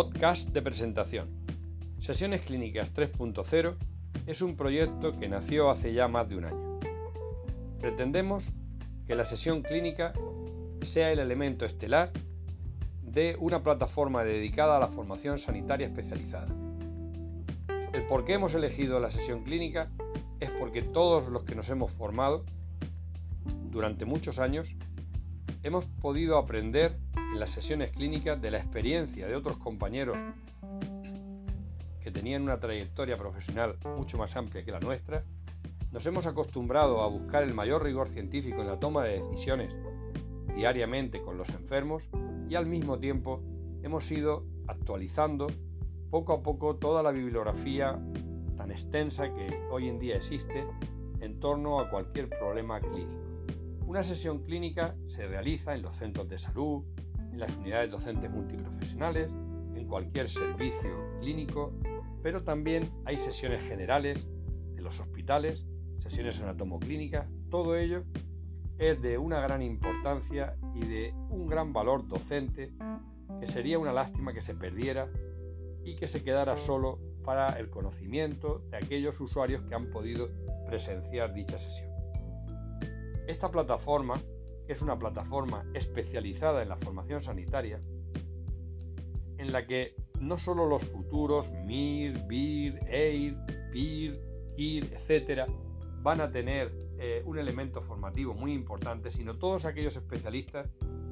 Podcast de presentación. Sesiones Clínicas 3.0 es un proyecto que nació hace ya más de un año. Pretendemos que la sesión clínica sea el elemento estelar de una plataforma dedicada a la formación sanitaria especializada. El por qué hemos elegido la sesión clínica es porque todos los que nos hemos formado durante muchos años hemos podido aprender en las sesiones clínicas de la experiencia de otros compañeros que tenían una trayectoria profesional mucho más amplia que la nuestra, nos hemos acostumbrado a buscar el mayor rigor científico en la toma de decisiones diariamente con los enfermos y al mismo tiempo hemos ido actualizando poco a poco toda la bibliografía tan extensa que hoy en día existe en torno a cualquier problema clínico. Una sesión clínica se realiza en los centros de salud, en las unidades docentes multiprofesionales, en cualquier servicio clínico, pero también hay sesiones generales de los hospitales, sesiones anatomoclínicas, todo ello es de una gran importancia y de un gran valor docente que sería una lástima que se perdiera y que se quedara solo para el conocimiento de aquellos usuarios que han podido presenciar dicha sesión. Esta plataforma es una plataforma especializada en la formación sanitaria, en la que no solo los futuros MIR, BIR, EIR, PIR, KIR, etcétera, van a tener eh, un elemento formativo muy importante, sino todos aquellos especialistas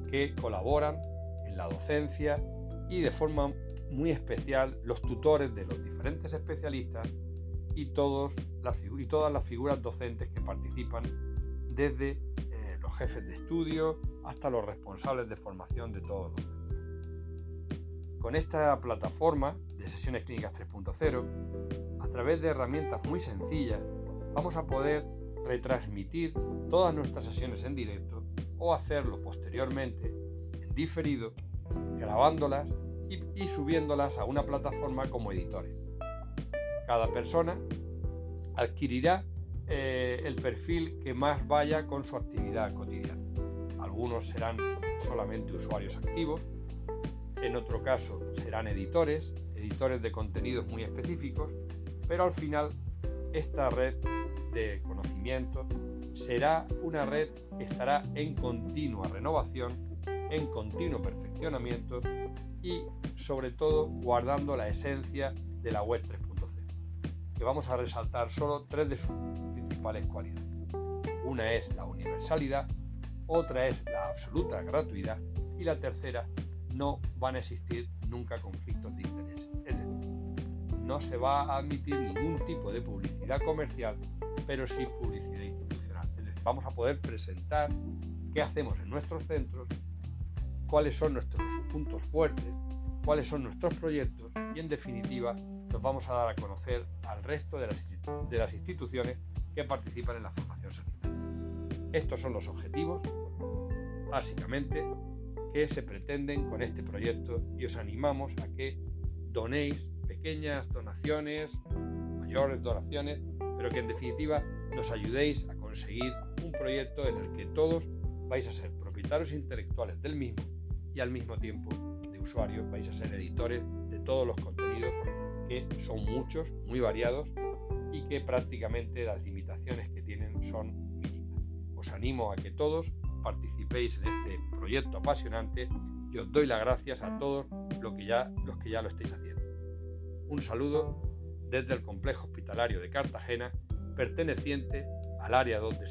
que colaboran en la docencia y de forma muy especial los tutores de los diferentes especialistas y, todos y todas las figuras docentes que participan desde jefes de estudio hasta los responsables de formación de todos los centros. Con esta plataforma de sesiones clínicas 3.0, a través de herramientas muy sencillas, vamos a poder retransmitir todas nuestras sesiones en directo o hacerlo posteriormente en diferido, grabándolas y, subiéndolas a una plataforma como editores. Cada persona adquirirá eh, el perfil que más vaya con su actividad cotidiana. Algunos serán solamente usuarios activos, en otro caso serán editores, editores de contenidos muy específicos, pero al final esta red de conocimiento será una red que estará en continua renovación, en continuo perfeccionamiento y sobre todo guardando la esencia de la web 3.0, que vamos a resaltar solo tres de sus cualidades. Una es la universalidad, otra es la absoluta gratuidad y la tercera, no van a existir nunca conflictos de interés. Es decir, no se va a admitir ningún tipo de publicidad comercial, pero sí publicidad institucional. Vamos a poder presentar qué hacemos en nuestros centros, cuáles son nuestros puntos fuertes, cuáles son nuestros proyectos y en definitiva nos vamos a dar a conocer al resto de las, de las instituciones que participan en la formación sanitaria. Estos son los objetivos, básicamente, que se pretenden con este proyecto y os animamos a que donéis pequeñas donaciones, mayores donaciones, pero que en definitiva nos ayudéis a conseguir un proyecto en el que todos vais a ser propietarios intelectuales del mismo y al mismo tiempo de usuarios vais a ser editores de todos los contenidos que son muchos, muy variados que prácticamente las limitaciones que tienen son mínimas. Os animo a que todos participéis en este proyecto apasionante y os doy las gracias a todos los que ya, los que ya lo estáis haciendo. Un saludo desde el complejo hospitalario de Cartagena, perteneciente al área 2 de